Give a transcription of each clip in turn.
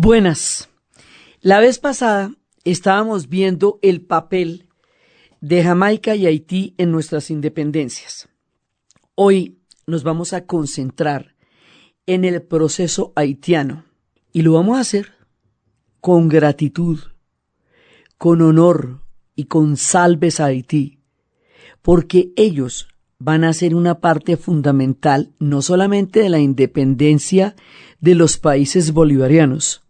Buenas. La vez pasada estábamos viendo el papel de Jamaica y Haití en nuestras independencias. Hoy nos vamos a concentrar en el proceso haitiano y lo vamos a hacer con gratitud, con honor y con salves a Haití, porque ellos van a ser una parte fundamental no solamente de la independencia de los países bolivarianos,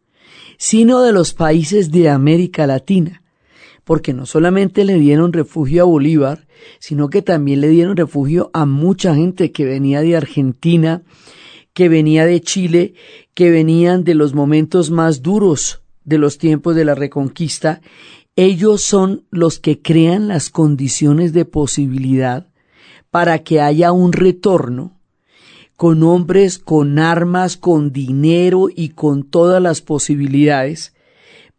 sino de los países de América Latina, porque no solamente le dieron refugio a Bolívar, sino que también le dieron refugio a mucha gente que venía de Argentina, que venía de Chile, que venían de los momentos más duros de los tiempos de la Reconquista. Ellos son los que crean las condiciones de posibilidad para que haya un retorno con hombres, con armas, con dinero y con todas las posibilidades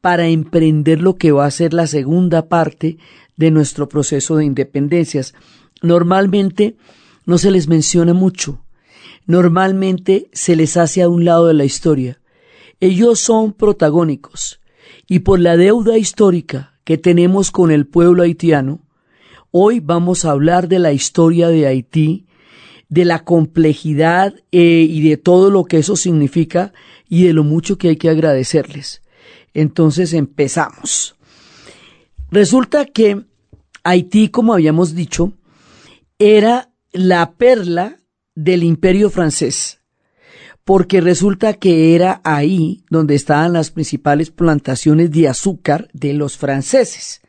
para emprender lo que va a ser la segunda parte de nuestro proceso de independencias. Normalmente no se les menciona mucho, normalmente se les hace a un lado de la historia. Ellos son protagónicos y por la deuda histórica que tenemos con el pueblo haitiano, hoy vamos a hablar de la historia de Haití de la complejidad eh, y de todo lo que eso significa y de lo mucho que hay que agradecerles. Entonces empezamos. Resulta que Haití, como habíamos dicho, era la perla del imperio francés, porque resulta que era ahí donde estaban las principales plantaciones de azúcar de los franceses.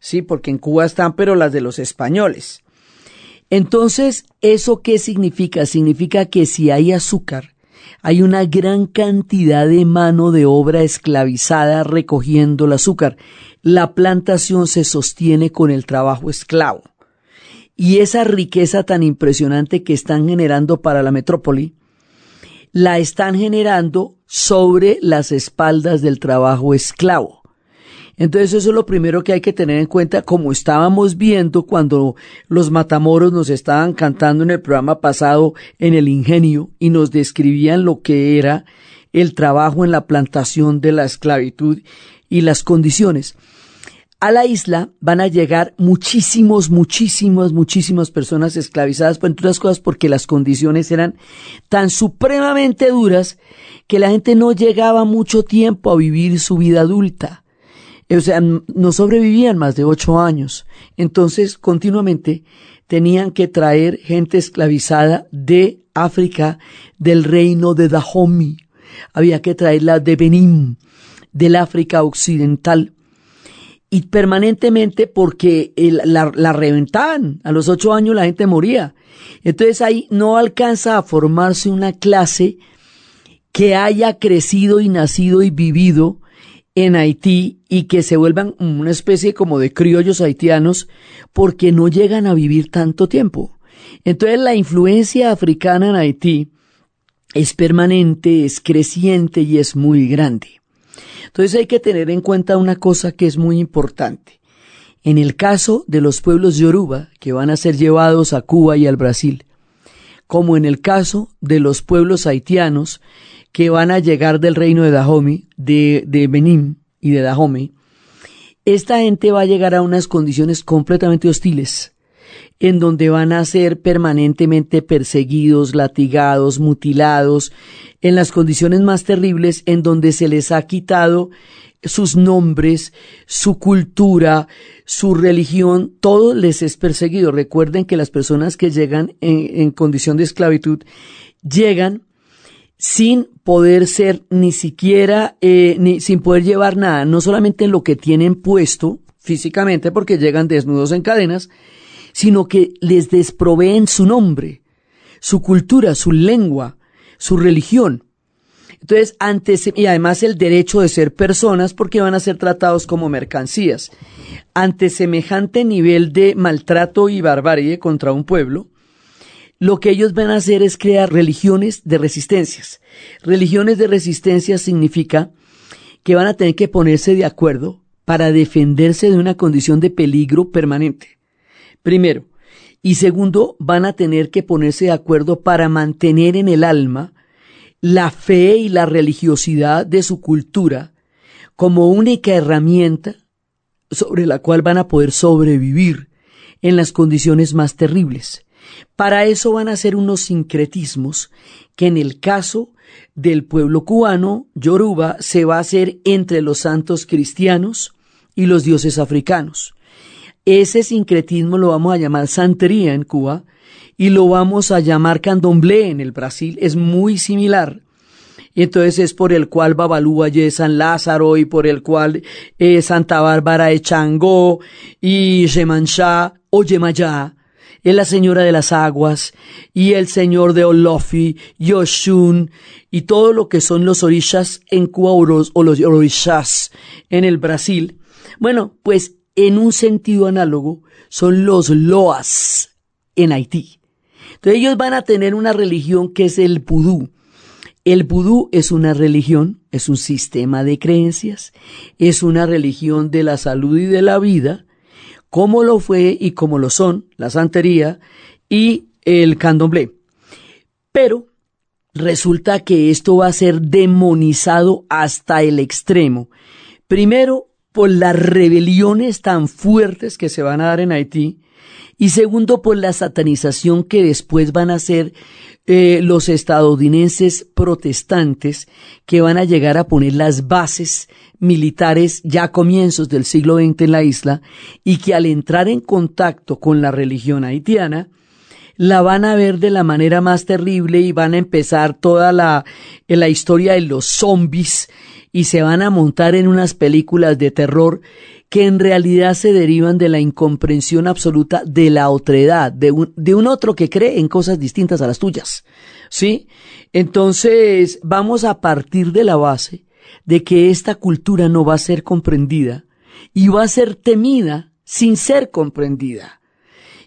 Sí, porque en Cuba están, pero las de los españoles. Entonces, ¿eso qué significa? Significa que si hay azúcar, hay una gran cantidad de mano de obra esclavizada recogiendo el azúcar. La plantación se sostiene con el trabajo esclavo. Y esa riqueza tan impresionante que están generando para la metrópoli, la están generando sobre las espaldas del trabajo esclavo. Entonces eso es lo primero que hay que tener en cuenta, como estábamos viendo cuando los matamoros nos estaban cantando en el programa pasado en el ingenio y nos describían lo que era el trabajo en la plantación de la esclavitud y las condiciones. A la isla van a llegar muchísimos, muchísimas, muchísimas personas esclavizadas, entre otras cosas porque las condiciones eran tan supremamente duras que la gente no llegaba mucho tiempo a vivir su vida adulta. O sea, no sobrevivían más de ocho años. Entonces, continuamente tenían que traer gente esclavizada de África, del reino de Dahomey. Había que traerla de Benín, del África Occidental. Y permanentemente porque la, la reventaban. A los ocho años la gente moría. Entonces ahí no alcanza a formarse una clase que haya crecido y nacido y vivido en Haití y que se vuelvan una especie como de criollos haitianos porque no llegan a vivir tanto tiempo. Entonces la influencia africana en Haití es permanente, es creciente y es muy grande. Entonces hay que tener en cuenta una cosa que es muy importante. En el caso de los pueblos yoruba que van a ser llevados a Cuba y al Brasil, como en el caso de los pueblos haitianos que van a llegar del reino de Dahomey, de, de y de Dahomey, esta gente va a llegar a unas condiciones completamente hostiles, en donde van a ser permanentemente perseguidos, latigados, mutilados, en las condiciones más terribles, en donde se les ha quitado sus nombres, su cultura, su religión, todo les es perseguido. Recuerden que las personas que llegan en, en condición de esclavitud llegan sin poder ser ni siquiera, eh, ni sin poder llevar nada, no solamente lo que tienen puesto físicamente porque llegan desnudos en cadenas, sino que les desproveen su nombre, su cultura, su lengua, su religión. Entonces, antes, y además el derecho de ser personas porque van a ser tratados como mercancías. Ante semejante nivel de maltrato y barbarie contra un pueblo, lo que ellos van a hacer es crear religiones de resistencias. Religiones de resistencia significa que van a tener que ponerse de acuerdo para defenderse de una condición de peligro permanente. Primero. Y segundo, van a tener que ponerse de acuerdo para mantener en el alma la fe y la religiosidad de su cultura como única herramienta sobre la cual van a poder sobrevivir en las condiciones más terribles. Para eso van a ser unos sincretismos que en el caso del pueblo cubano, Yoruba, se va a hacer entre los santos cristianos y los dioses africanos. Ese sincretismo lo vamos a llamar santería en Cuba y lo vamos a llamar candomblé en el Brasil. Es muy similar. Entonces es por el cual Babalúa es San Lázaro y por el cual Santa Bárbara es Changó y Yemanshá o Yemayá es la señora de las aguas y el señor de Olofi, Yoshun y todo lo que son los orishas en Cuba o los, orishas en el Brasil. Bueno, pues en un sentido análogo son los loas en Haití. Entonces ellos van a tener una religión que es el vudú. El vudú es una religión, es un sistema de creencias, es una religión de la salud y de la vida, como lo fue y como lo son la santería y el candomblé. Pero resulta que esto va a ser demonizado hasta el extremo. Primero, por las rebeliones tan fuertes que se van a dar en Haití, y segundo, por la satanización que después van a hacer eh, los estadounidenses protestantes que van a llegar a poner las bases militares ya a comienzos del siglo XX en la isla y que al entrar en contacto con la religión haitiana, la van a ver de la manera más terrible y van a empezar toda la, la historia de los zombies y se van a montar en unas películas de terror que en realidad se derivan de la incomprensión absoluta de la otredad, de un, de un otro que cree en cosas distintas a las tuyas. ¿Sí? Entonces, vamos a partir de la base de que esta cultura no va a ser comprendida y va a ser temida sin ser comprendida.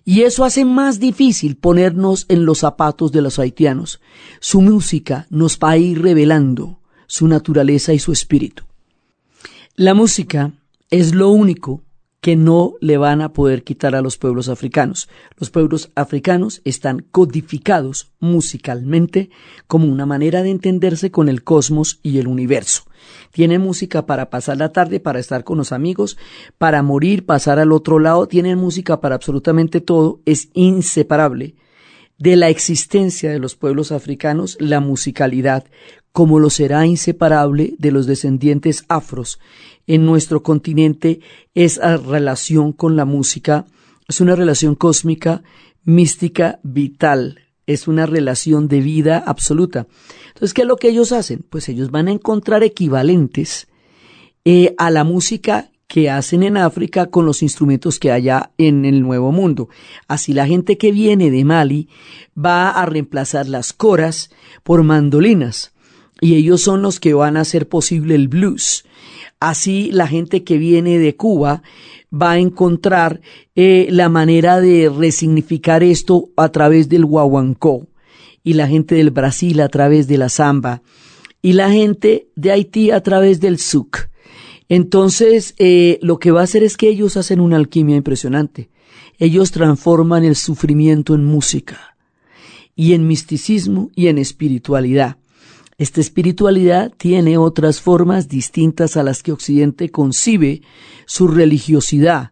Y eso hace más difícil ponernos en los zapatos de los haitianos. Su música nos va a ir revelando su naturaleza y su espíritu. La música es lo único que no le van a poder quitar a los pueblos africanos. Los pueblos africanos están codificados musicalmente como una manera de entenderse con el cosmos y el universo. Tienen música para pasar la tarde, para estar con los amigos, para morir, pasar al otro lado, tienen música para absolutamente todo, es inseparable de la existencia de los pueblos africanos la musicalidad, como lo será inseparable de los descendientes afros en nuestro continente esa relación con la música es una relación cósmica, mística, vital, es una relación de vida absoluta. Entonces, ¿qué es lo que ellos hacen? Pues ellos van a encontrar equivalentes eh, a la música que hacen en África con los instrumentos que haya en el Nuevo Mundo. Así la gente que viene de Mali va a reemplazar las coras por mandolinas y ellos son los que van a hacer posible el blues. Así la gente que viene de Cuba va a encontrar eh, la manera de resignificar esto a través del guaguancó y la gente del Brasil a través de la samba y la gente de Haití a través del suk. Entonces, eh, lo que va a hacer es que ellos hacen una alquimia impresionante. Ellos transforman el sufrimiento en música y en misticismo y en espiritualidad. Esta espiritualidad tiene otras formas distintas a las que Occidente concibe su religiosidad.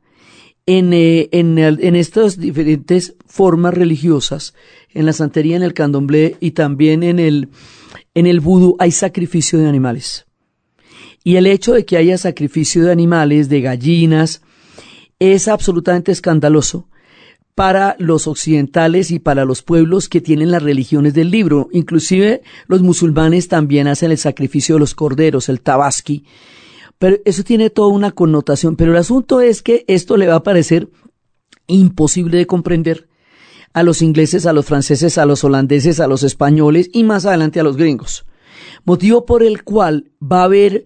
En, eh, en, estas diferentes formas religiosas, en la santería, en el candomblé y también en el, en el vudú hay sacrificio de animales. Y el hecho de que haya sacrificio de animales, de gallinas, es absolutamente escandaloso para los occidentales y para los pueblos que tienen las religiones del libro. Inclusive los musulmanes también hacen el sacrificio de los corderos, el tabaski. Pero eso tiene toda una connotación. Pero el asunto es que esto le va a parecer imposible de comprender a los ingleses, a los franceses, a los holandeses, a los españoles y más adelante a los gringos. Motivo por el cual va a haber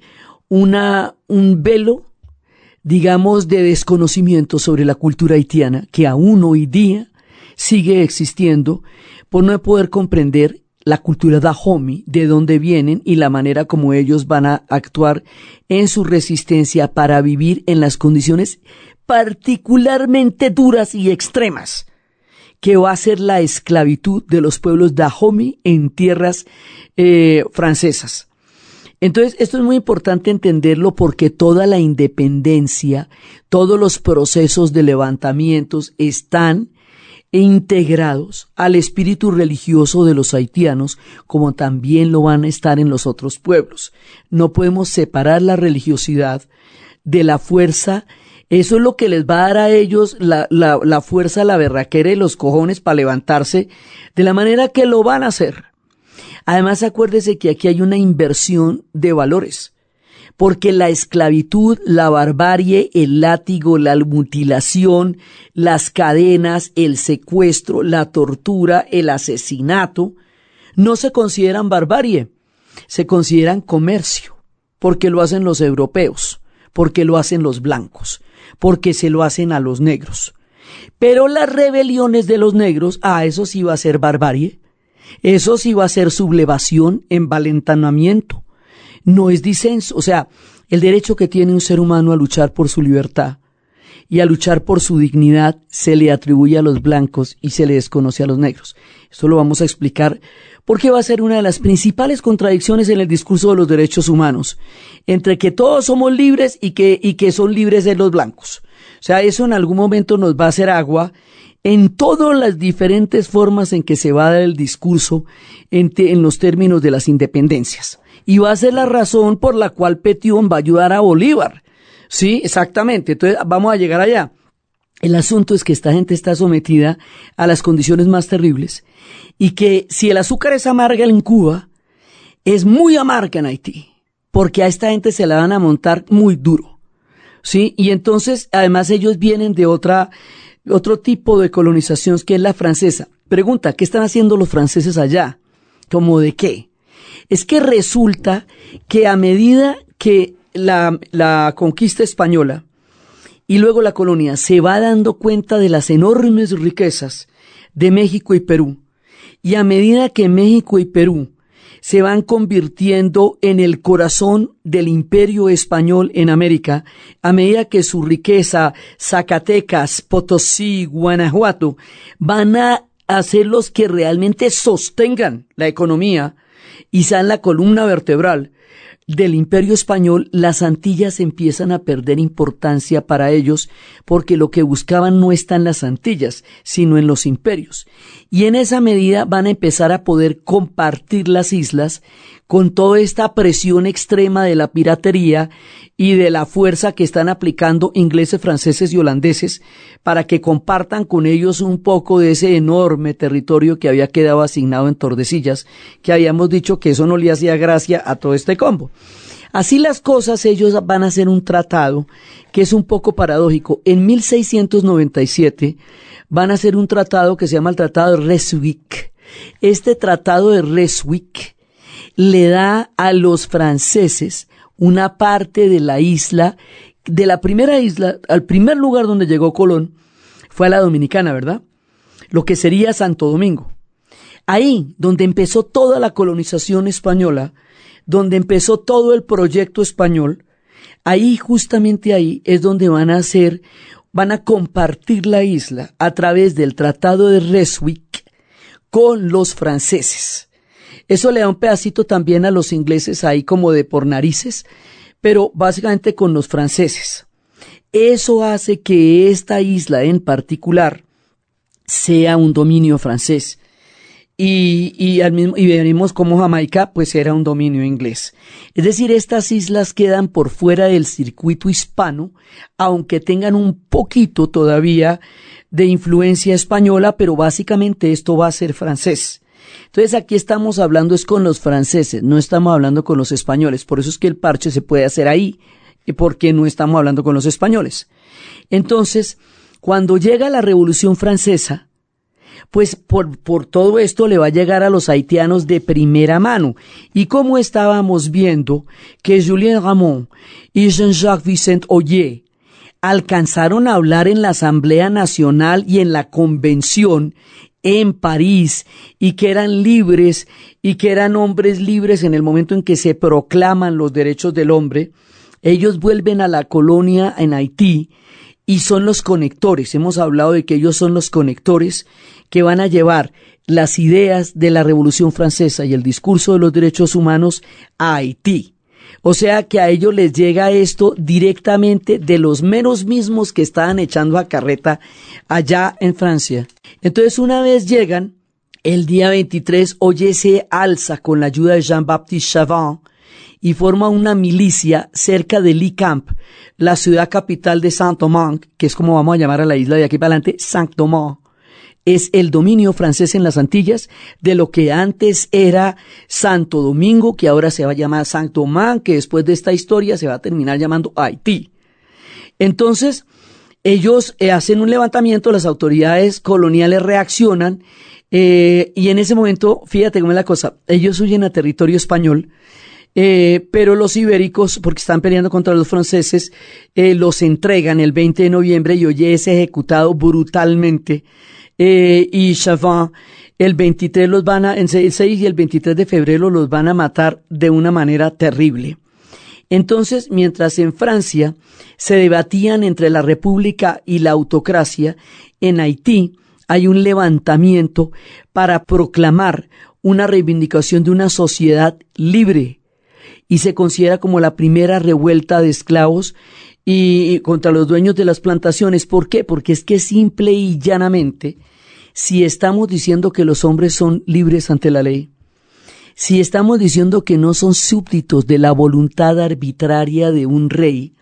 una, un velo digamos, de desconocimiento sobre la cultura haitiana que aún hoy día sigue existiendo por no poder comprender la cultura Dahomey, de dónde vienen y la manera como ellos van a actuar en su resistencia para vivir en las condiciones particularmente duras y extremas que va a ser la esclavitud de los pueblos Dahomey en tierras eh, francesas. Entonces, esto es muy importante entenderlo porque toda la independencia, todos los procesos de levantamientos están integrados al espíritu religioso de los haitianos, como también lo van a estar en los otros pueblos. No podemos separar la religiosidad de la fuerza. Eso es lo que les va a dar a ellos la, la, la fuerza, la berraquera y los cojones para levantarse de la manera que lo van a hacer. Además, acuérdese que aquí hay una inversión de valores porque la esclavitud, la barbarie, el látigo, la mutilación, las cadenas, el secuestro, la tortura, el asesinato, no se consideran barbarie, se consideran comercio, porque lo hacen los europeos, porque lo hacen los blancos, porque se lo hacen a los negros. Pero las rebeliones de los negros, ah, eso sí va a ser barbarie, eso sí va a ser sublevación, envalentonamiento, no es disenso. O sea, el derecho que tiene un ser humano a luchar por su libertad y a luchar por su dignidad se le atribuye a los blancos y se le desconoce a los negros. Esto lo vamos a explicar porque va a ser una de las principales contradicciones en el discurso de los derechos humanos, entre que todos somos libres y que, y que son libres de los blancos. O sea, eso en algún momento nos va a hacer agua en todas las diferentes formas en que se va a dar el discurso en, los términos de las independencias y va a ser la razón por la cual Petión va a ayudar a Bolívar. Sí, exactamente. Entonces vamos a llegar allá. El asunto es que esta gente está sometida a las condiciones más terribles y que si el azúcar es amarga en Cuba, es muy amarga en Haití, porque a esta gente se la van a montar muy duro. ¿Sí? Y entonces, además ellos vienen de otra, otro tipo de colonización que es la francesa. Pregunta, ¿qué están haciendo los franceses allá? ¿Cómo de qué? es que resulta que a medida que la, la conquista española y luego la colonia se va dando cuenta de las enormes riquezas de México y Perú, y a medida que México y Perú se van convirtiendo en el corazón del imperio español en América, a medida que su riqueza, Zacatecas, Potosí, Guanajuato, van a ser los que realmente sostengan la economía y sean la columna vertebral del imperio español, las Antillas empiezan a perder importancia para ellos porque lo que buscaban no está en las Antillas, sino en los imperios. Y en esa medida van a empezar a poder compartir las islas con toda esta presión extrema de la piratería y de la fuerza que están aplicando ingleses, franceses y holandeses para que compartan con ellos un poco de ese enorme territorio que había quedado asignado en Tordesillas, que habíamos dicho que eso no le hacía gracia a todo este combo. Así las cosas, ellos van a hacer un tratado que es un poco paradójico. En 1697 van a hacer un tratado que se llama el Tratado de Reswick. Este tratado de Reswick le da a los franceses una parte de la isla, de la primera isla, al primer lugar donde llegó Colón, fue a la Dominicana, ¿verdad? Lo que sería Santo Domingo. Ahí, donde empezó toda la colonización española, donde empezó todo el proyecto español, ahí, justamente ahí, es donde van a hacer, van a compartir la isla a través del Tratado de Reswick con los franceses. Eso le da un pedacito también a los ingleses ahí como de por narices, pero básicamente con los franceses. Eso hace que esta isla en particular sea un dominio francés. Y, y, al mismo, y veremos cómo Jamaica pues era un dominio inglés. Es decir, estas islas quedan por fuera del circuito hispano, aunque tengan un poquito todavía de influencia española, pero básicamente esto va a ser francés. Entonces aquí estamos hablando es con los franceses, no estamos hablando con los españoles. Por eso es que el parche se puede hacer ahí, porque no estamos hablando con los españoles. Entonces, cuando llega la Revolución Francesa, pues por, por, todo esto le va a llegar a los haitianos de primera mano. Y como estábamos viendo que Julien Ramón y Jean-Jacques Vicente Oyer alcanzaron a hablar en la Asamblea Nacional y en la Convención en París y que eran libres y que eran hombres libres en el momento en que se proclaman los derechos del hombre, ellos vuelven a la colonia en Haití y son los conectores. Hemos hablado de que ellos son los conectores que van a llevar las ideas de la Revolución Francesa y el discurso de los derechos humanos a Haití. O sea que a ellos les llega esto directamente de los menos mismos que estaban echando a carreta allá en Francia. Entonces una vez llegan, el día 23 Oye se alza con la ayuda de Jean-Baptiste Chavin y forma una milicia cerca de Lee Camp, la ciudad capital de Saint-Domingue, que es como vamos a llamar a la isla de aquí para adelante, Saint-Domingue es el dominio francés en las Antillas de lo que antes era Santo Domingo, que ahora se va a llamar Santo Domingue, que después de esta historia se va a terminar llamando Haití. Entonces, ellos eh, hacen un levantamiento, las autoridades coloniales reaccionan, eh, y en ese momento, fíjate cómo es la cosa, ellos huyen a territorio español, eh, pero los ibéricos, porque están peleando contra los franceses, los entregan el 20 de noviembre y hoy es ejecutado brutalmente eh, y Chavin, el 23 los van a, en el 6 y el 23 de febrero los van a matar de una manera terrible. Entonces, mientras en Francia se debatían entre la república y la autocracia, en Haití hay un levantamiento para proclamar una reivindicación de una sociedad libre y se considera como la primera revuelta de esclavos y contra los dueños de las plantaciones. ¿Por qué? Porque es que simple y llanamente, si estamos diciendo que los hombres son libres ante la ley, si estamos diciendo que no son súbditos de la voluntad arbitraria de un rey,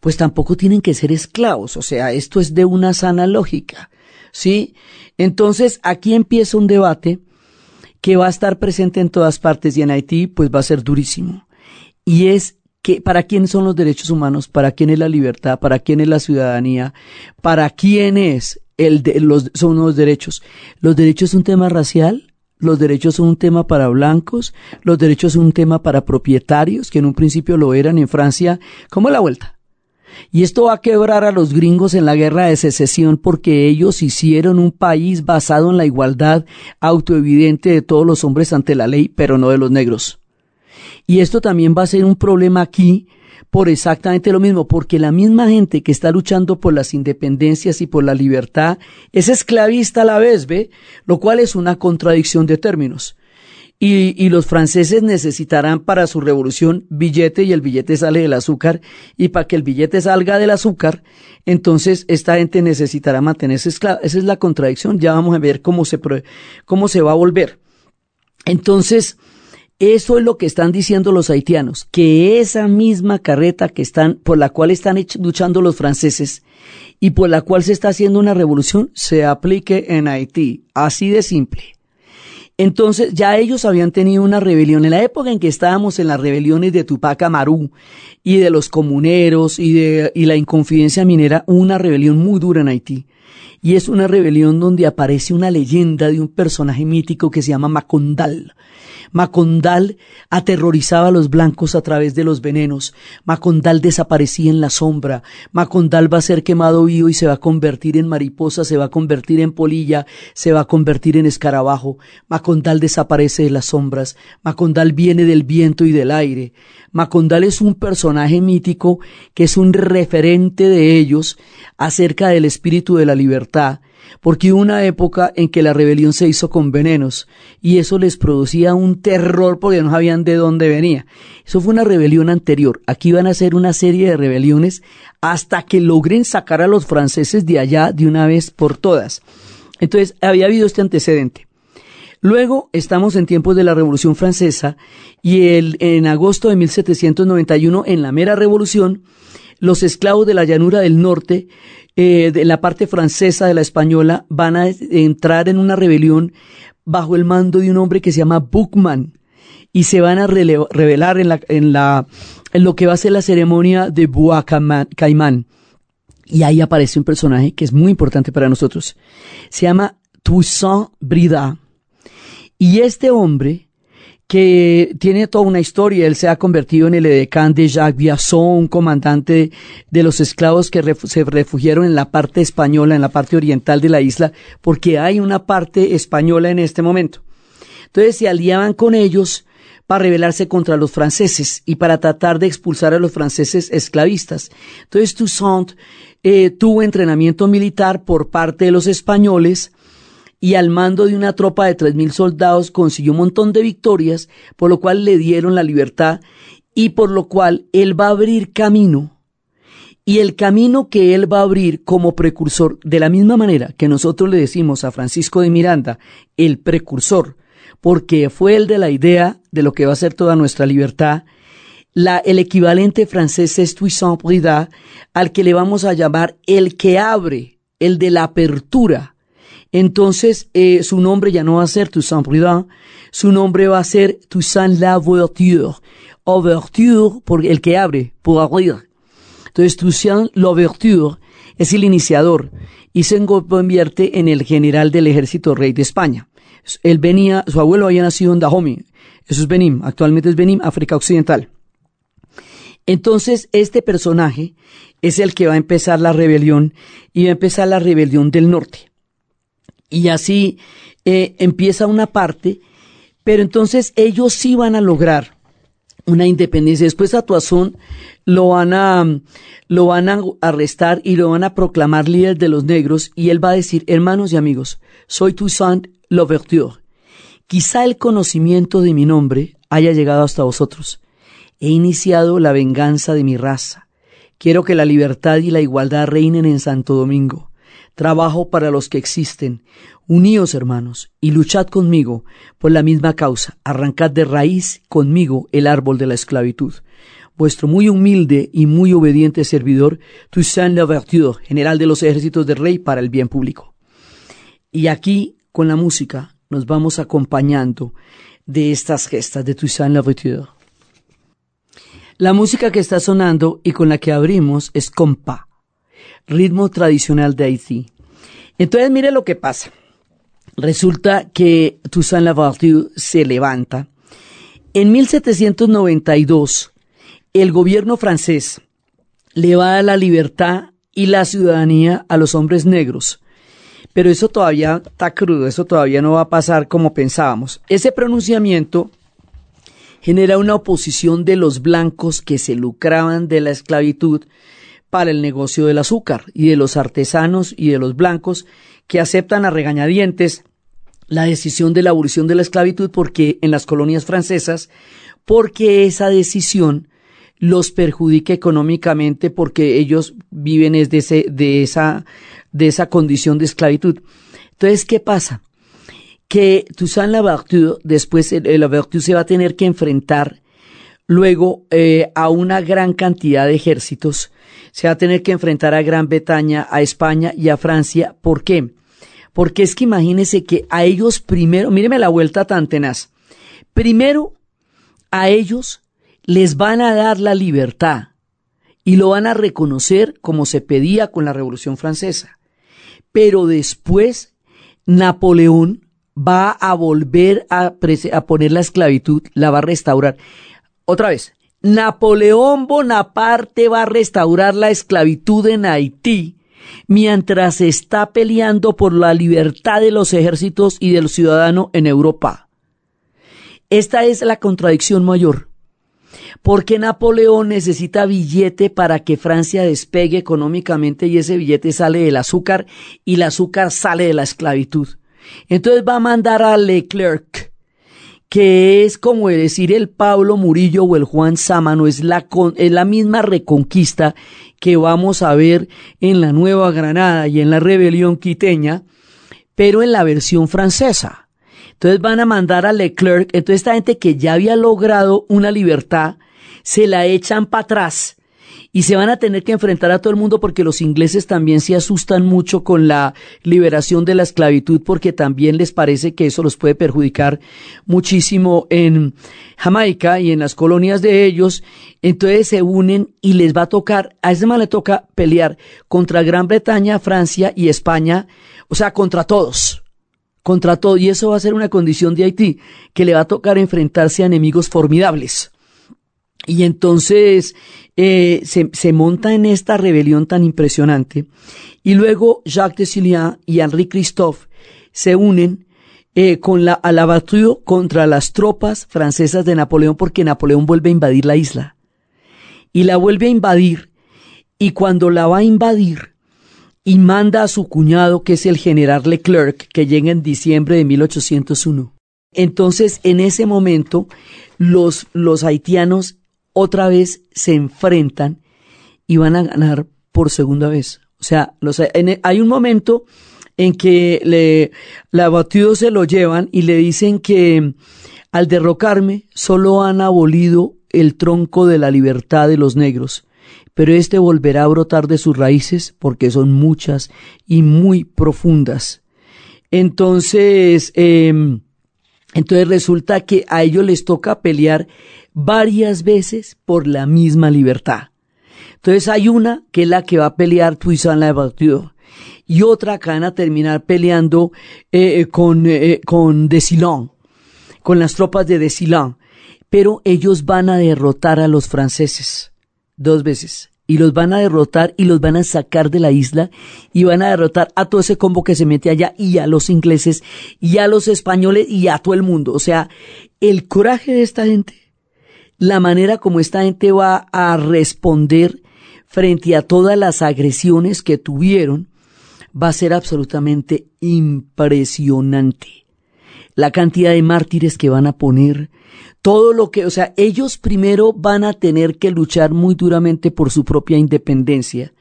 pues tampoco tienen que ser esclavos. O sea, esto es de una sana lógica. ¿Sí? Entonces, aquí empieza un debate que va a estar presente en todas partes y en Haití, pues va a ser durísimo. Y es que, para quién son los derechos humanos, para quién es la libertad, para quién es la ciudadanía, para quién es el de, los, son los derechos. Los derechos son un tema racial, los derechos son un tema para blancos, los derechos son un tema para propietarios, que en un principio lo eran en Francia, ¿cómo la vuelta? Y esto va a quebrar a los gringos en la guerra de secesión porque ellos hicieron un país basado en la igualdad autoevidente de todos los hombres ante la ley, pero no de los negros. Y esto también va a ser un problema aquí por exactamente lo mismo, porque la misma gente que está luchando por las independencias y por la libertad es esclavista a la vez, ¿ve? Lo cual es una contradicción de términos. Y, y, los franceses necesitarán para su revolución billete y el billete sale del azúcar y para que el billete salga del azúcar, entonces esta gente necesitará mantenerse esclava. Esa es la contradicción. Ya vamos a ver cómo se, cómo se va a volver. Entonces, eso es lo que están diciendo los haitianos, que esa misma carreta que están, por la cual están luchando los franceses y por la cual se está haciendo una revolución, se aplique en Haití. Así de simple. Entonces ya ellos habían tenido una rebelión. En la época en que estábamos en las rebeliones de Tupac Amaru y de los comuneros y de y la inconfidencia minera, una rebelión muy dura en Haití. Y es una rebelión donde aparece una leyenda de un personaje mítico que se llama Macondal. Macondal aterrorizaba a los blancos a través de los venenos. Macondal desaparecía en la sombra. Macondal va a ser quemado vivo y se va a convertir en mariposa, se va a convertir en polilla, se va a convertir en escarabajo. Macondal desaparece de las sombras. Macondal viene del viento y del aire. Macondal es un personaje mítico que es un referente de ellos acerca del espíritu de la libertad porque hubo una época en que la rebelión se hizo con venenos y eso les producía un terror porque no sabían de dónde venía. Eso fue una rebelión anterior. Aquí van a ser una serie de rebeliones hasta que logren sacar a los franceses de allá de una vez por todas. Entonces, había habido este antecedente. Luego estamos en tiempos de la Revolución Francesa y el, en agosto de 1791, en la mera revolución, los esclavos de la llanura del norte eh, de la parte francesa de la española van a entrar en una rebelión bajo el mando de un hombre que se llama Buchmann y se van a revelar en, la, en, la, en lo que va a ser la ceremonia de Bois Caimán. Y ahí aparece un personaje que es muy importante para nosotros. Se llama Toussaint Brida. Y este hombre que tiene toda una historia. Él se ha convertido en el edecán de Jacques Biasson, un comandante de los esclavos que se refugiaron en la parte española, en la parte oriental de la isla, porque hay una parte española en este momento. Entonces se aliaban con ellos para rebelarse contra los franceses y para tratar de expulsar a los franceses esclavistas. Entonces Toussaint eh, tuvo entrenamiento militar por parte de los españoles y al mando de una tropa de tres mil soldados consiguió un montón de victorias, por lo cual le dieron la libertad y por lo cual él va a abrir camino y el camino que él va a abrir como precursor, de la misma manera que nosotros le decimos a Francisco de Miranda, el precursor, porque fue el de la idea de lo que va a ser toda nuestra libertad, la, el equivalente francés es Toussaint Brida, al que le vamos a llamar el que abre, el de la apertura. Entonces, eh, su nombre ya no va a ser Toussaint Brida, su nombre va a ser Toussaint Louverture. Ouverture, por el que abre, por abrir. Entonces, Toussaint Louverture es el iniciador y se convierte en el general del ejército rey de España. Él venía, su abuelo había nacido en Dahomey, eso es Benín, actualmente es Benín, África Occidental. Entonces, este personaje es el que va a empezar la rebelión y va a empezar la rebelión del norte. Y así eh, empieza una parte, pero entonces ellos sí van a lograr una independencia. Después a Tuazón lo van a, lo van a arrestar y lo van a proclamar líder de los negros y él va a decir, hermanos y amigos, soy Toussaint Louverture. Quizá el conocimiento de mi nombre haya llegado hasta vosotros. He iniciado la venganza de mi raza. Quiero que la libertad y la igualdad reinen en Santo Domingo. Trabajo para los que existen. Uníos, hermanos, y luchad conmigo por la misma causa. Arrancad de raíz conmigo el árbol de la esclavitud. Vuestro muy humilde y muy obediente servidor, Toussaint Louverture, general de los ejércitos del rey para el bien público. Y aquí, con la música, nos vamos acompañando de estas gestas de Toussaint Louverture. La música que está sonando y con la que abrimos es compa, ritmo tradicional de Haití. Entonces mire lo que pasa. Resulta que Toussaint Louverture se levanta. En 1792, el gobierno francés le va a la libertad y la ciudadanía a los hombres negros. Pero eso todavía está crudo, eso todavía no va a pasar como pensábamos. Ese pronunciamiento genera una oposición de los blancos que se lucraban de la esclavitud para el negocio del azúcar y de los artesanos y de los blancos que aceptan a regañadientes la decisión de la abolición de la esclavitud porque en las colonias francesas, porque esa decisión los perjudica económicamente porque ellos viven de, ese, de, esa, de esa condición de esclavitud. Entonces, ¿qué pasa? Que Toussaint Louverture, después el, Louverture se va a tener que enfrentar luego eh, a una gran cantidad de ejércitos, se va a tener que enfrentar a Gran Bretaña, a España y a Francia. ¿Por qué? Porque es que imagínense que a ellos primero, míreme la vuelta tan tenaz, primero a ellos les van a dar la libertad y lo van a reconocer como se pedía con la Revolución Francesa. Pero después Napoleón va a volver a, a poner la esclavitud, la va a restaurar. Otra vez, Napoleón Bonaparte va a restaurar la esclavitud en Haití mientras está peleando por la libertad de los ejércitos y del ciudadano en Europa. Esta es la contradicción mayor. Porque Napoleón necesita billete para que Francia despegue económicamente y ese billete sale del azúcar y el azúcar sale de la esclavitud. Entonces va a mandar a Leclerc, que es como decir el Pablo Murillo o el Juan Sámano, es la, es la misma reconquista que vamos a ver en la Nueva Granada y en la rebelión quiteña, pero en la versión francesa. Entonces van a mandar a Leclerc, entonces esta gente que ya había logrado una libertad, se la echan para atrás y se van a tener que enfrentar a todo el mundo porque los ingleses también se asustan mucho con la liberación de la esclavitud porque también les parece que eso los puede perjudicar muchísimo en Jamaica y en las colonias de ellos. Entonces se unen y les va a tocar, a ese le toca pelear contra Gran Bretaña, Francia y España, o sea, contra todos contra todo, y eso va a ser una condición de Haití, que le va a tocar enfrentarse a enemigos formidables. Y entonces eh, se, se, monta en esta rebelión tan impresionante. Y luego Jacques de Cillian y Henri Christophe se unen eh, con la, a la contra las tropas francesas de Napoleón porque Napoleón vuelve a invadir la isla. Y la vuelve a invadir. Y cuando la va a invadir y manda a su cuñado, que es el general Leclerc, que llega en diciembre de 1801. Entonces, en ese momento, los, los haitianos otra vez se enfrentan y van a ganar por segunda vez. O sea, los, hay un momento en que le, la batido se lo llevan y le dicen que al derrocarme solo han abolido el tronco de la libertad de los negros, pero éste volverá a brotar de sus raíces porque son muchas y muy profundas. Entonces, em, entonces resulta que a ellos les toca pelear varias veces por la misma libertad. Entonces hay una que es la que va a pelear la Batido y otra que van a terminar peleando eh, con, eh, con Desilon, con las tropas de Desilon. Pero ellos van a derrotar a los franceses dos veces y los van a derrotar y los van a sacar de la isla y van a derrotar a todo ese combo que se mete allá y a los ingleses y a los españoles y a todo el mundo. O sea, el coraje de esta gente, la manera como esta gente va a responder frente a todas las agresiones que tuvieron, va a ser absolutamente impresionante. La cantidad de mártires que van a poner, todo lo que, o sea, ellos primero van a tener que luchar muy duramente por su propia independencia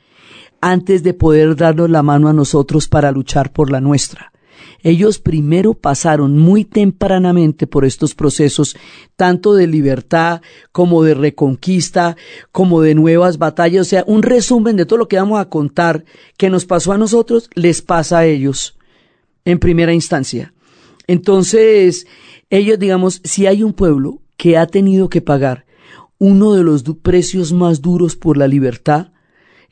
antes de poder darnos la mano a nosotros para luchar por la nuestra. Ellos primero pasaron muy tempranamente por estos procesos, tanto de libertad como de reconquista, como de nuevas batallas. O sea, un resumen de todo lo que vamos a contar que nos pasó a nosotros, les pasa a ellos en primera instancia. Entonces, ellos, digamos, si hay un pueblo que ha tenido que pagar uno de los precios más duros por la libertad,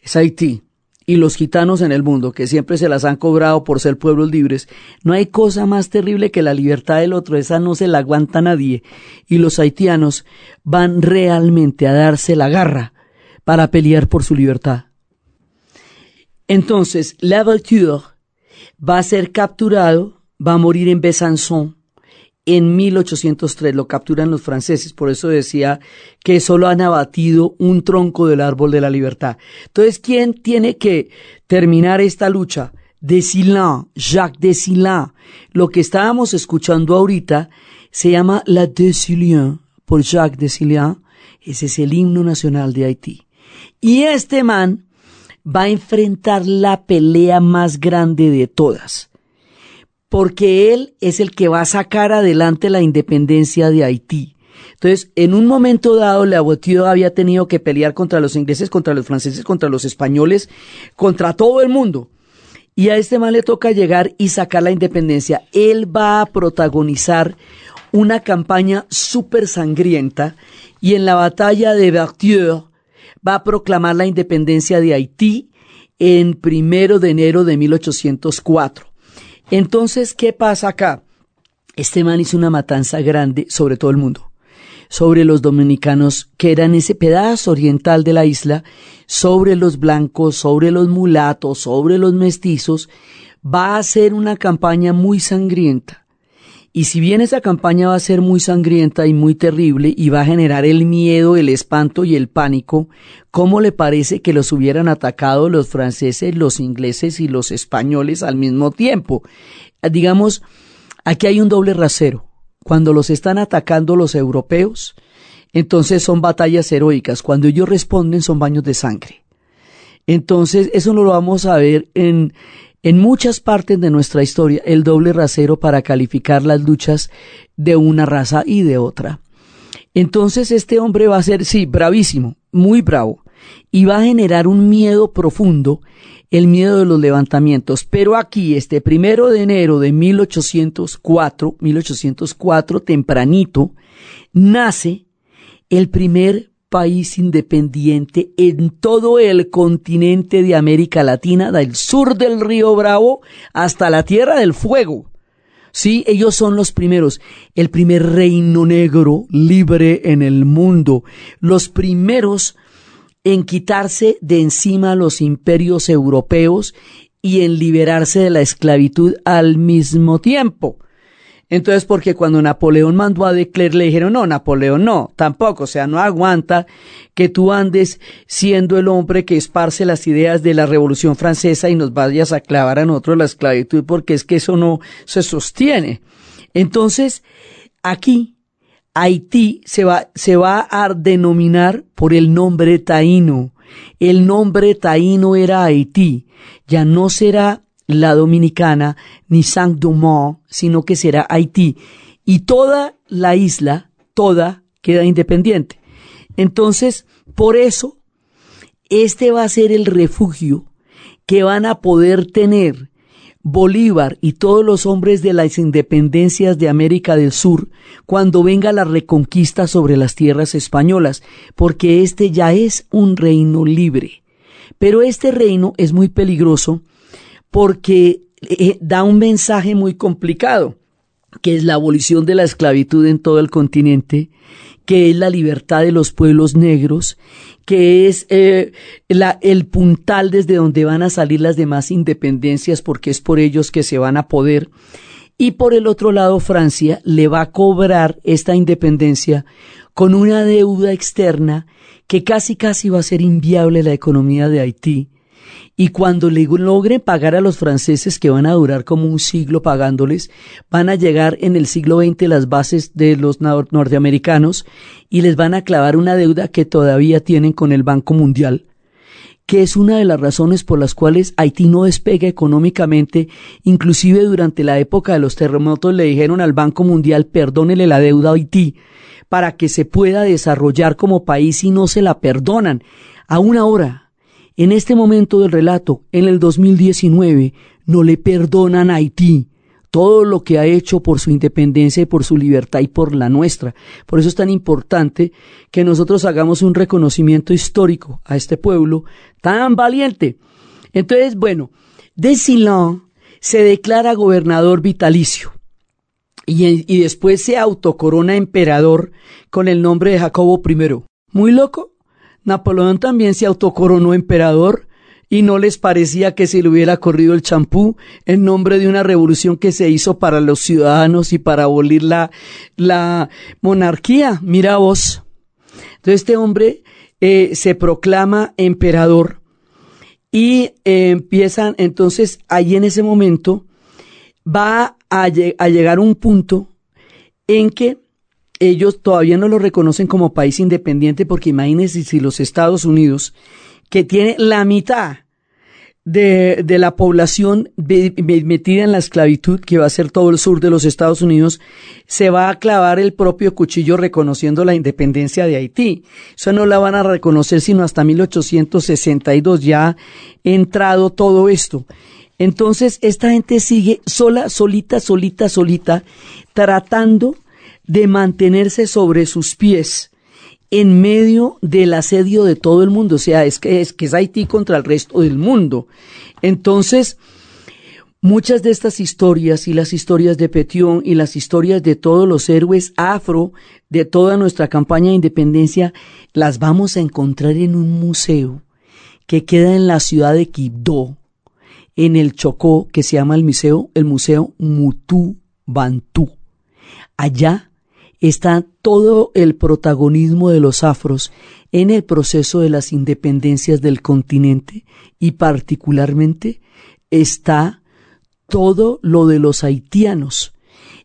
es Haití y los gitanos en el mundo, que siempre se las han cobrado por ser pueblos libres, no hay cosa más terrible que la libertad del otro, esa no se la aguanta nadie, y los haitianos van realmente a darse la garra para pelear por su libertad. Entonces, Louverture va a ser capturado, va a morir en Besançon, en 1803 lo capturan los franceses, por eso decía que solo han abatido un tronco del árbol de la libertad. Entonces, ¿quién tiene que terminar esta lucha? Desilin, Jacques Desilin. Lo que estábamos escuchando ahorita se llama La Desilien por Jacques Desilien. Ese es el himno nacional de Haití. Y este man va a enfrentar la pelea más grande de todas porque él es el que va a sacar adelante la independencia de Haití. Entonces, en un momento dado, Leopold había tenido que pelear contra los ingleses, contra los franceses, contra los españoles, contra todo el mundo. Y a este man le toca llegar y sacar la independencia. Él va a protagonizar una campaña súper sangrienta y en la batalla de Berthieu va a proclamar la independencia de Haití en primero de enero de 1804. Entonces, ¿qué pasa acá? Este man hizo una matanza grande sobre todo el mundo, sobre los dominicanos que eran ese pedazo oriental de la isla, sobre los blancos, sobre los mulatos, sobre los mestizos, va a ser una campaña muy sangrienta. Y si bien esa campaña va a ser muy sangrienta y muy terrible y va a generar el miedo, el espanto y el pánico, ¿cómo le parece que los hubieran atacado los franceses, los ingleses y los españoles al mismo tiempo? Digamos, aquí hay un doble rasero. Cuando los están atacando los europeos, entonces son batallas heroicas. Cuando ellos responden son baños de sangre. Entonces, eso no lo vamos a ver en, en muchas partes de nuestra historia el doble rasero para calificar las luchas de una raza y de otra. Entonces este hombre va a ser, sí, bravísimo, muy bravo, y va a generar un miedo profundo, el miedo de los levantamientos. Pero aquí, este primero de enero de 1804, 1804, tempranito, nace el primer país independiente en todo el continente de América Latina, del sur del río Bravo hasta la Tierra del Fuego. Sí, ellos son los primeros, el primer reino negro libre en el mundo, los primeros en quitarse de encima los imperios europeos y en liberarse de la esclavitud al mismo tiempo. Entonces, porque cuando Napoleón mandó a Decler, le dijeron, no, Napoleón no, tampoco, o sea, no aguanta que tú andes siendo el hombre que esparce las ideas de la Revolución Francesa y nos vayas a clavar a nosotros la esclavitud, porque es que eso no se sostiene. Entonces, aquí, Haití se va, se va a denominar por el nombre taíno. El nombre taíno era Haití. Ya no será la Dominicana, ni Saint-Domingue, sino que será Haití. Y toda la isla, toda, queda independiente. Entonces, por eso, este va a ser el refugio que van a poder tener Bolívar y todos los hombres de las independencias de América del Sur cuando venga la reconquista sobre las tierras españolas, porque este ya es un reino libre. Pero este reino es muy peligroso porque eh, da un mensaje muy complicado, que es la abolición de la esclavitud en todo el continente, que es la libertad de los pueblos negros, que es eh, el puntal desde donde van a salir las demás independencias, porque es por ellos que se van a poder. Y por el otro lado, Francia le va a cobrar esta independencia con una deuda externa que casi casi va a ser inviable la economía de Haití y cuando le logren pagar a los franceses, que van a durar como un siglo pagándoles, van a llegar en el siglo XX las bases de los norteamericanos y les van a clavar una deuda que todavía tienen con el Banco Mundial que es una de las razones por las cuales Haití no despega económicamente, inclusive durante la época de los terremotos le dijeron al Banco Mundial perdónele la deuda a Haití para que se pueda desarrollar como país y no se la perdonan. Aún ahora, en este momento del relato, en el 2019, no le perdonan a Haití todo lo que ha hecho por su independencia y por su libertad y por la nuestra. Por eso es tan importante que nosotros hagamos un reconocimiento histórico a este pueblo tan valiente. Entonces, bueno, de se declara gobernador vitalicio y después se autocorona emperador con el nombre de Jacobo I. Muy loco, Napoleón también se autocoronó emperador y no les parecía que se le hubiera corrido el champú en nombre de una revolución que se hizo para los ciudadanos y para abolir la, la monarquía. Mira vos. Entonces este hombre eh, se proclama emperador y eh, empiezan entonces ahí en ese momento va a, a llegar un punto en que ellos todavía no lo reconocen como país independiente porque imagínense si los Estados Unidos, que tiene la mitad de, de, la población metida en la esclavitud, que va a ser todo el sur de los Estados Unidos, se va a clavar el propio cuchillo reconociendo la independencia de Haití. Eso no la van a reconocer sino hasta 1862, ya entrado todo esto. Entonces, esta gente sigue sola, solita, solita, solita, tratando de mantenerse sobre sus pies en medio del asedio de todo el mundo. O sea, es que es, Haití contra el resto del mundo. Entonces, muchas de estas historias y las historias de Petión y las historias de todos los héroes afro de toda nuestra campaña de independencia, las vamos a encontrar en un museo que queda en la ciudad de Quibdó, en el Chocó, que se llama el museo, el museo Mutu Bantú. Allá está todo el protagonismo de los afros en el proceso de las independencias del continente y particularmente está todo lo de los haitianos.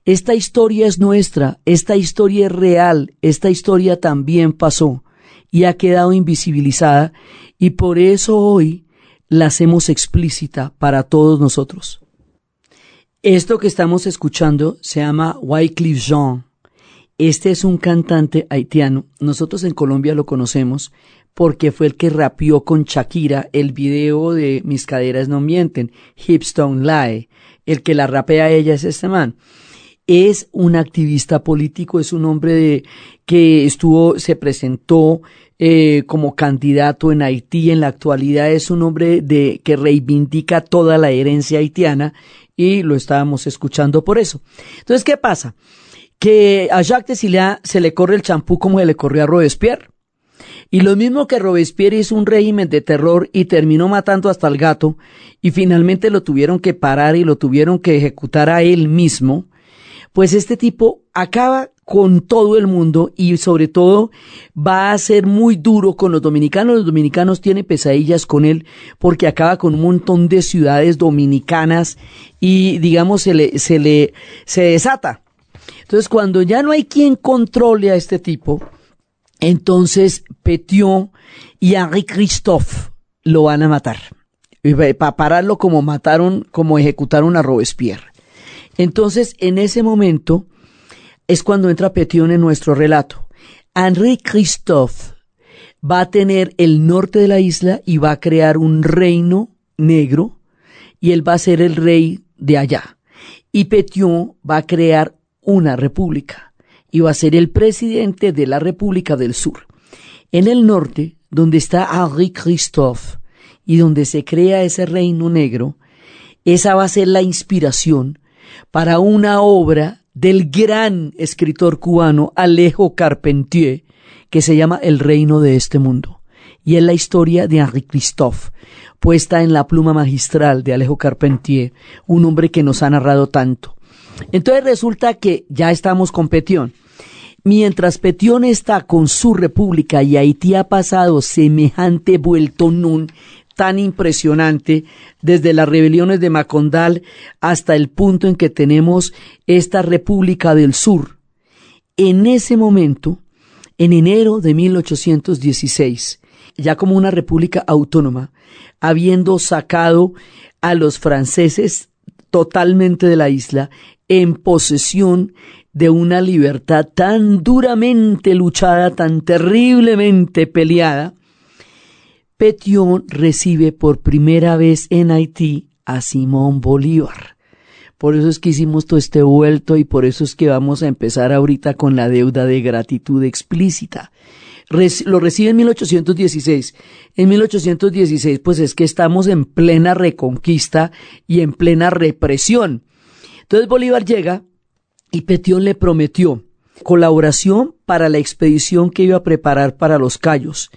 Esta historia es nuestra, esta historia es real, esta historia también pasó y ha quedado invisibilizada y por eso hoy la hacemos explícita para todos nosotros. Esto que estamos escuchando se llama Wycliffe Jean este es un cantante haitiano. Nosotros en Colombia lo conocemos porque fue el que rapió con Shakira el video de Mis caderas no mienten, Hips Don't Lie. El que la rapea a ella es este man. Es un activista político, es un hombre de, que estuvo, se presentó eh, como candidato en Haití. En la actualidad es un hombre de, que reivindica toda la herencia haitiana y lo estábamos escuchando por eso. Entonces, ¿qué pasa? Que a Jacques Dessilea se le corre el champú como se le corrió a Robespierre. Y lo mismo que Robespierre hizo un régimen de terror y terminó matando hasta el gato, y finalmente lo tuvieron que parar y lo tuvieron que ejecutar a él mismo, Pues este tipo acaba con todo el mundo y sobre todo va a ser muy duro con los dominicanos. Los dominicanos tienen pesadillas con él porque acaba con un montón de ciudades dominicanas y digamos se le, se le, se desata. Entonces cuando ya no hay quien controle a este tipo, entonces Petion y Henri Christophe lo van a matar. Para pararlo como mataron, como ejecutaron a Robespierre. Entonces, en ese momento, es cuando entra Petion en nuestro relato. Henri Christophe va a tener el norte de la isla y va a crear un reino negro y él va a ser el rey de allá. Y Petion va a crear una república va a ser el presidente de la República del Sur. En el norte, donde está Henri Christophe y donde se crea ese reino negro, esa va a ser la inspiración para una obra del gran escritor cubano Alejo Carpentier, que se llama El reino de este mundo. Y es la historia de Henri Christophe, puesta en la pluma magistral de Alejo Carpentier, un hombre que nos ha narrado tanto. Entonces resulta que ya estamos con Petión. Mientras Petión está con su república y Haití ha pasado semejante vuelto nun tan impresionante desde las rebeliones de Macondal hasta el punto en que tenemos esta República del Sur. En ese momento, en enero de 1816, ya como una república autónoma, habiendo sacado a los franceses totalmente de la isla, en posesión de una libertad tan duramente luchada, tan terriblemente peleada, Petion recibe por primera vez en Haití a Simón Bolívar. Por eso es que hicimos todo este vuelto y por eso es que vamos a empezar ahorita con la deuda de gratitud explícita. Lo recibe en 1816. En 1816, pues es que estamos en plena reconquista y en plena represión. Entonces Bolívar llega y Petión le prometió colaboración para la expedición que iba a preparar para los Cayos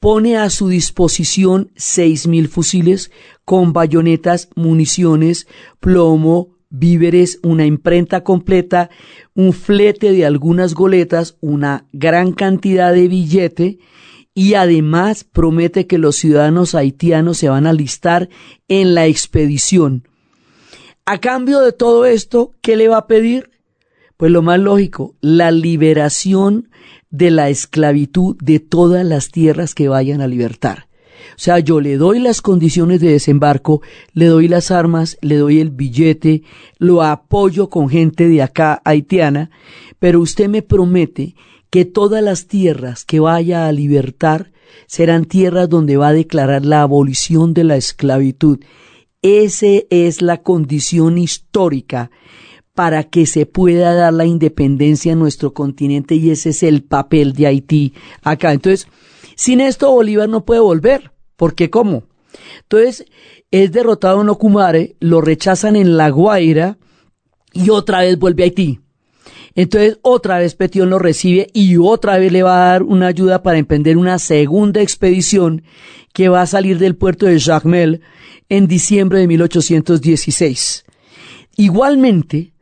pone a su disposición seis mil fusiles con bayonetas, municiones, plomo, víveres, una imprenta completa, un flete de algunas goletas, una gran cantidad de billete y además promete que los ciudadanos haitianos se van a listar en la expedición. A cambio de todo esto, ¿qué le va a pedir? Pues lo más lógico, la liberación de la esclavitud de todas las tierras que vayan a libertar. O sea, yo le doy las condiciones de desembarco, le doy las armas, le doy el billete, lo apoyo con gente de acá haitiana, pero usted me promete que todas las tierras que vaya a libertar serán tierras donde va a declarar la abolición de la esclavitud. Esa es la condición histórica para que se pueda dar la independencia en nuestro continente y ese es el papel de Haití acá. Entonces, sin esto Bolívar no puede volver. ¿Por qué cómo? Entonces, es derrotado en Ocumare, lo rechazan en La Guaira y otra vez vuelve a Haití. Entonces, otra vez Petión lo recibe y otra vez le va a dar una ayuda para emprender una segunda expedición que va a salir del puerto de Jacmel en diciembre de 1816. Igualmente,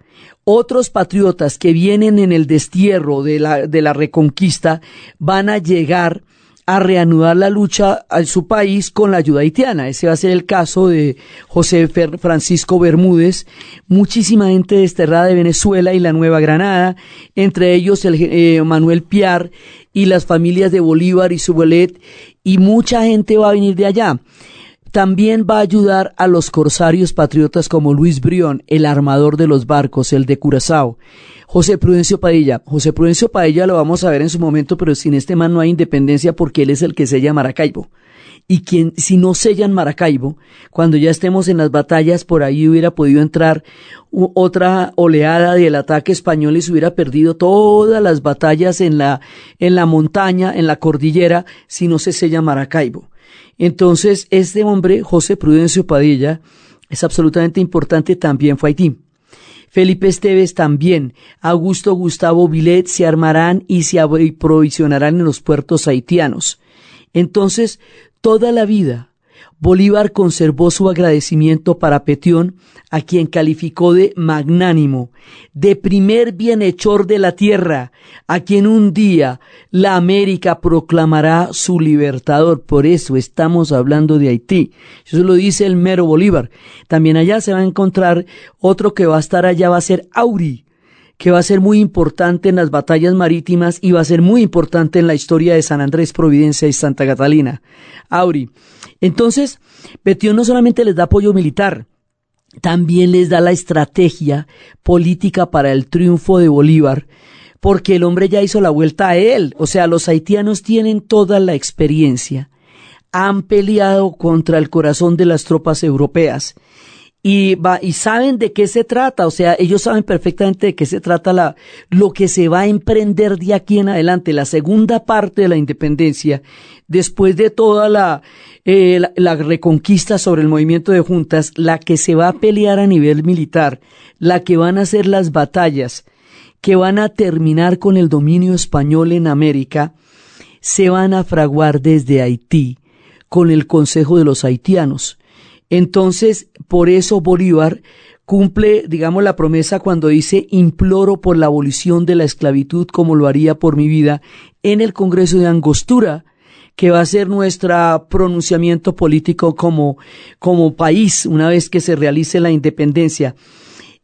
otros patriotas que vienen en el destierro de la, de la reconquista van a llegar a reanudar la lucha a su país con la ayuda haitiana. Ese va a ser el caso de José Francisco Bermúdez, muchísima gente desterrada de Venezuela y la Nueva Granada, entre ellos el eh, Manuel Piar y las familias de Bolívar y Subelet, y mucha gente va a venir de allá. También va a ayudar a los corsarios patriotas como Luis Brión, el armador de los barcos, el de Curazao. José Prudencio Padilla. José Prudencio Padilla lo vamos a ver en su momento, pero sin este man no hay independencia porque él es el que sella Maracaibo. Y quien, si no sellan Maracaibo, cuando ya estemos en las batallas, por ahí hubiera podido entrar otra oleada del ataque español y se hubiera perdido todas las batallas en la, en la montaña, en la cordillera, si no se sella Maracaibo. Entonces, este hombre, José Prudencio Padilla, es absolutamente importante, también fue Haití. Felipe Esteves también, Augusto Gustavo Vilet se armarán y se aprovisionarán en los puertos haitianos. Entonces, toda la vida Bolívar conservó su agradecimiento para Petión, a quien calificó de magnánimo, de primer bienhechor de la tierra, a quien un día la América proclamará su libertador. Por eso estamos hablando de Haití. Eso lo dice el mero Bolívar. También allá se va a encontrar otro que va a estar allá, va a ser Auri, que va a ser muy importante en las batallas marítimas y va a ser muy importante en la historia de San Andrés, Providencia y Santa Catalina. Auri. Entonces, Petión no solamente les da apoyo militar, también les da la estrategia política para el triunfo de Bolívar, porque el hombre ya hizo la vuelta a él. O sea, los haitianos tienen toda la experiencia, han peleado contra el corazón de las tropas europeas y, va, y saben de qué se trata, o sea, ellos saben perfectamente de qué se trata la, lo que se va a emprender de aquí en adelante, la segunda parte de la independencia, después de toda la, eh, la, reconquista sobre el movimiento de juntas, la que se va a pelear a nivel militar, la que van a ser las batallas, que van a terminar con el dominio español en América, se van a fraguar desde Haití, con el Consejo de los Haitianos entonces, por eso Bolívar cumple, digamos, la promesa cuando dice imploro por la abolición de la esclavitud como lo haría por mi vida en el Congreso de Angostura, que va a ser nuestro pronunciamiento político como, como país una vez que se realice la independencia.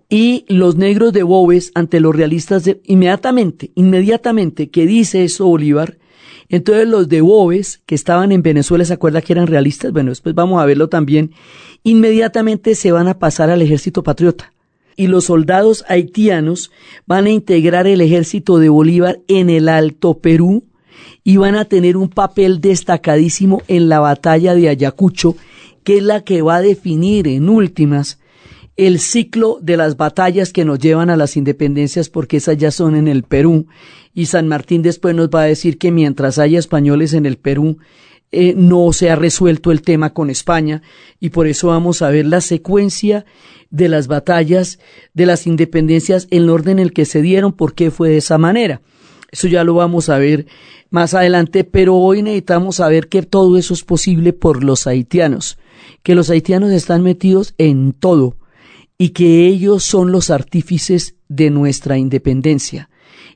Y los negros de Bobes ante los realistas de, inmediatamente, inmediatamente que dice eso Bolívar, entonces los de Boves, que estaban en Venezuela, ¿se acuerda que eran realistas? Bueno, después vamos a verlo también. Inmediatamente se van a pasar al ejército patriota. Y los soldados haitianos van a integrar el ejército de Bolívar en el Alto Perú y van a tener un papel destacadísimo en la batalla de Ayacucho, que es la que va a definir en últimas el ciclo de las batallas que nos llevan a las independencias, porque esas ya son en el Perú. Y San Martín después nos va a decir que mientras haya españoles en el Perú, eh, no se ha resuelto el tema con España y por eso vamos a ver la secuencia de las batallas de las independencias, el orden en el que se dieron, por qué fue de esa manera. Eso ya lo vamos a ver más adelante, pero hoy necesitamos saber que todo eso es posible por los haitianos, que los haitianos están metidos en todo, y que ellos son los artífices de nuestra independencia.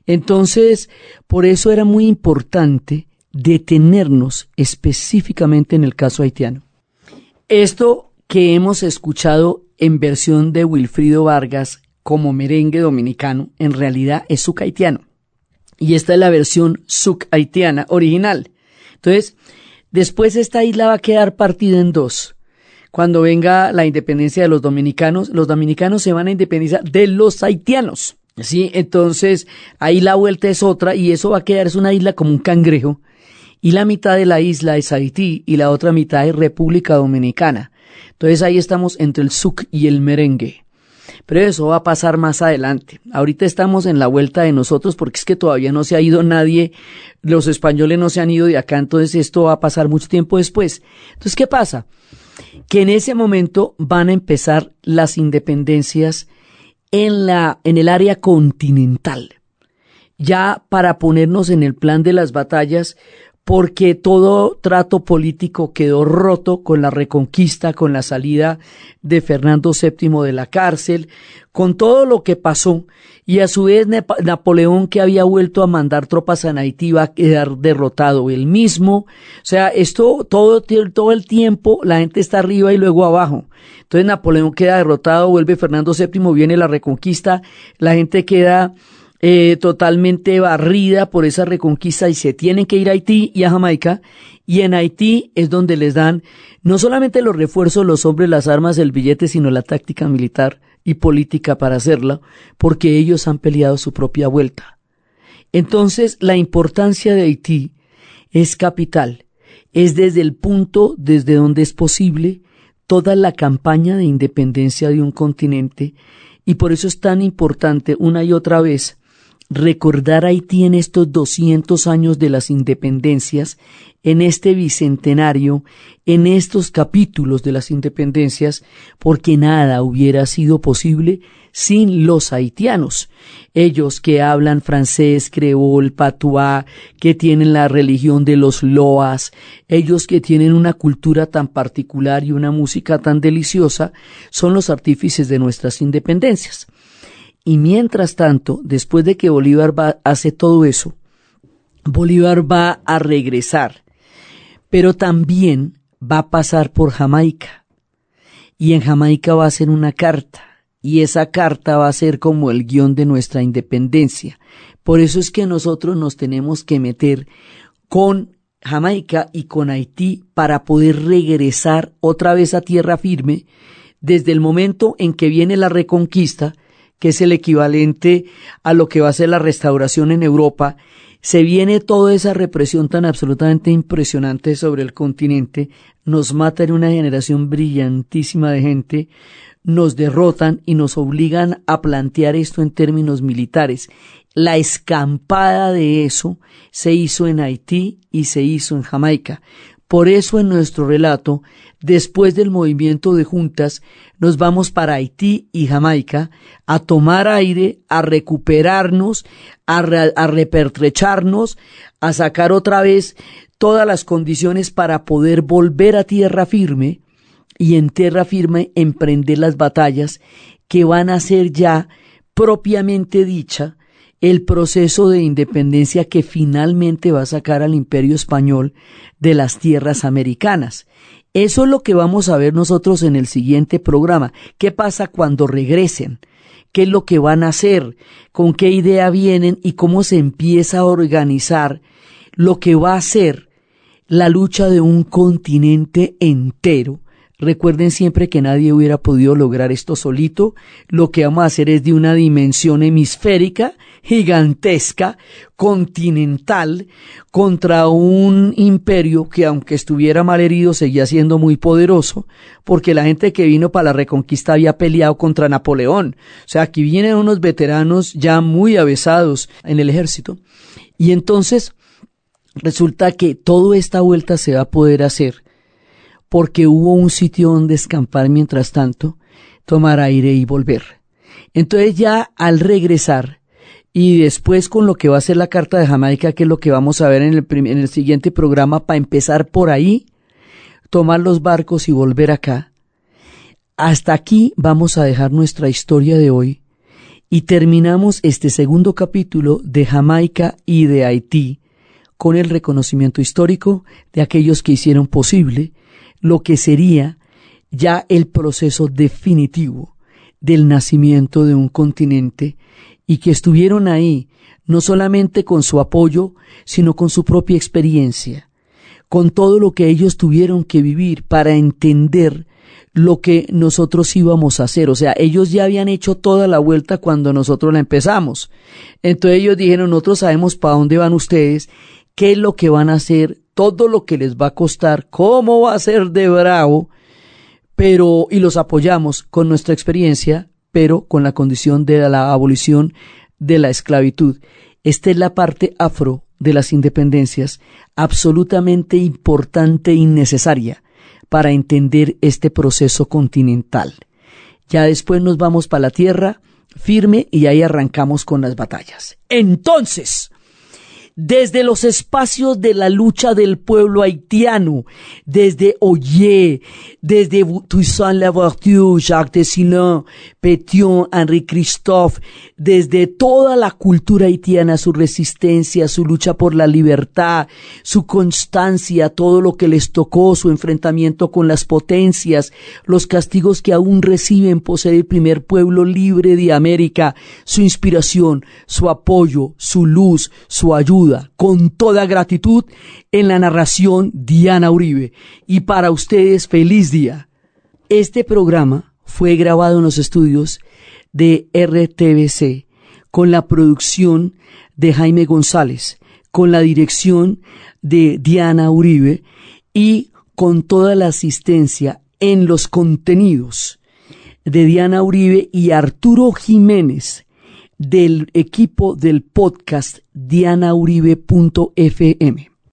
Entonces, por eso era muy importante detenernos específicamente en el caso haitiano. Esto que hemos escuchado en versión de Wilfrido Vargas como merengue dominicano, en realidad es suc haitiano. Y esta es la versión suc haitiana original. Entonces, después esta isla va a quedar partida en dos cuando venga la independencia de los dominicanos, los dominicanos se van a independizar de los haitianos. Sí, entonces ahí la vuelta es otra y eso va a quedar, es una isla como un cangrejo y la mitad de la isla es Haití y la otra mitad es República Dominicana. Entonces ahí estamos entre el suc y el merengue. Pero eso va a pasar más adelante. Ahorita estamos en la vuelta de nosotros porque es que todavía no se ha ido nadie, los españoles no se han ido de acá, entonces esto va a pasar mucho tiempo después. Entonces, ¿qué pasa? que en ese momento van a empezar las independencias en la en el área continental. Ya para ponernos en el plan de las batallas, porque todo trato político quedó roto con la reconquista, con la salida de Fernando VII de la cárcel, con todo lo que pasó, y a su vez Napoleón que había vuelto a mandar tropas a Haití va a quedar derrotado él mismo. O sea, esto todo, todo el tiempo la gente está arriba y luego abajo. Entonces Napoleón queda derrotado, vuelve Fernando VII, viene la reconquista, la gente queda eh, totalmente barrida por esa reconquista y se tienen que ir a Haití y a Jamaica. Y en Haití es donde les dan no solamente los refuerzos, los hombres, las armas, el billete, sino la táctica militar y política para hacerla, porque ellos han peleado su propia vuelta. Entonces, la importancia de Haití es capital. Es desde el punto desde donde es posible toda la campaña de independencia de un continente y por eso es tan importante una y otra vez recordar Haití en estos 200 años de las independencias, en este bicentenario, en estos capítulos de las independencias, porque nada hubiera sido posible sin los haitianos, ellos que hablan francés, creol, patuá, que tienen la religión de los loas, ellos que tienen una cultura tan particular y una música tan deliciosa, son los artífices de nuestras independencias. Y mientras tanto, después de que Bolívar va, hace todo eso, Bolívar va a regresar, pero también va a pasar por Jamaica. Y en Jamaica va a hacer una carta y esa carta va a ser como el guion de nuestra independencia. Por eso es que nosotros nos tenemos que meter con Jamaica y con Haití para poder regresar otra vez a tierra firme desde el momento en que viene la reconquista, que es el equivalente a lo que va a ser la restauración en Europa, se viene toda esa represión tan absolutamente impresionante sobre el continente, nos mata en una generación brillantísima de gente, nos derrotan y nos obligan a plantear esto en términos militares. La escampada de eso se hizo en Haití y se hizo en Jamaica. Por eso en nuestro relato, después del movimiento de juntas, nos vamos para Haití y Jamaica a tomar aire, a recuperarnos, a, repertrecharnos, a sacar otra vez todas las condiciones para poder volver a tierra firme y en tierra firme emprender las batallas que van a ser ya propiamente dicha el proceso de independencia que finalmente va a sacar al imperio español de las tierras americanas. Eso es lo que vamos a ver nosotros en el siguiente programa. ¿Qué pasa cuando regresen? ¿Qué es lo que van a hacer? ¿Con qué idea vienen? Y cómo se empieza a organizar lo que va a ser la lucha de un continente entero Recuerden siempre que nadie hubiera podido lograr esto solito. Lo que vamos a hacer es de una dimensión hemisférica, gigantesca, continental, contra un imperio que aunque estuviera mal herido seguía siendo muy poderoso, porque la gente que vino para la reconquista había peleado contra Napoleón. O sea, aquí vienen unos veteranos ya muy avesados en el ejército. Y entonces resulta que toda esta vuelta se va a poder hacer porque hubo un sitio donde escampar mientras tanto, tomar aire y volver. Entonces ya al regresar y después con lo que va a ser la Carta de Jamaica, que es lo que vamos a ver en el, en el siguiente programa, para empezar por ahí, tomar los barcos y volver acá. Hasta aquí vamos a dejar nuestra historia de hoy y terminamos este segundo capítulo de Jamaica y de Haití con el reconocimiento histórico de aquellos que hicieron posible lo que sería ya el proceso definitivo del nacimiento de un continente y que estuvieron ahí no solamente con su apoyo, sino con su propia experiencia, con todo lo que ellos tuvieron que vivir para entender lo que nosotros íbamos a hacer. O sea, ellos ya habían hecho toda la vuelta cuando nosotros la empezamos. Entonces ellos dijeron, nosotros sabemos para dónde van ustedes, qué es lo que van a hacer, todo lo que les va a costar, cómo va a ser de bravo, pero, y los apoyamos con nuestra experiencia, pero con la condición de la abolición de la esclavitud. Esta es la parte afro de las independencias, absolutamente importante y necesaria para entender este proceso continental. Ya después nos vamos para la tierra firme y ahí arrancamos con las batallas. Entonces, desde los espacios de la lucha del pueblo haitiano, desde Oye, desde Toussaint Louverture, Jacques Dessalines, Pétion, Henri Christophe, desde toda la cultura haitiana, su resistencia, su lucha por la libertad, su constancia, todo lo que les tocó, su enfrentamiento con las potencias, los castigos que aún reciben por el primer pueblo libre de América, su inspiración, su apoyo, su luz, su con toda gratitud en la narración Diana Uribe. Y para ustedes, feliz día. Este programa fue grabado en los estudios de RTBC con la producción de Jaime González, con la dirección de Diana Uribe y con toda la asistencia en los contenidos de Diana Uribe y Arturo Jiménez del equipo del podcast dianauribe.fm.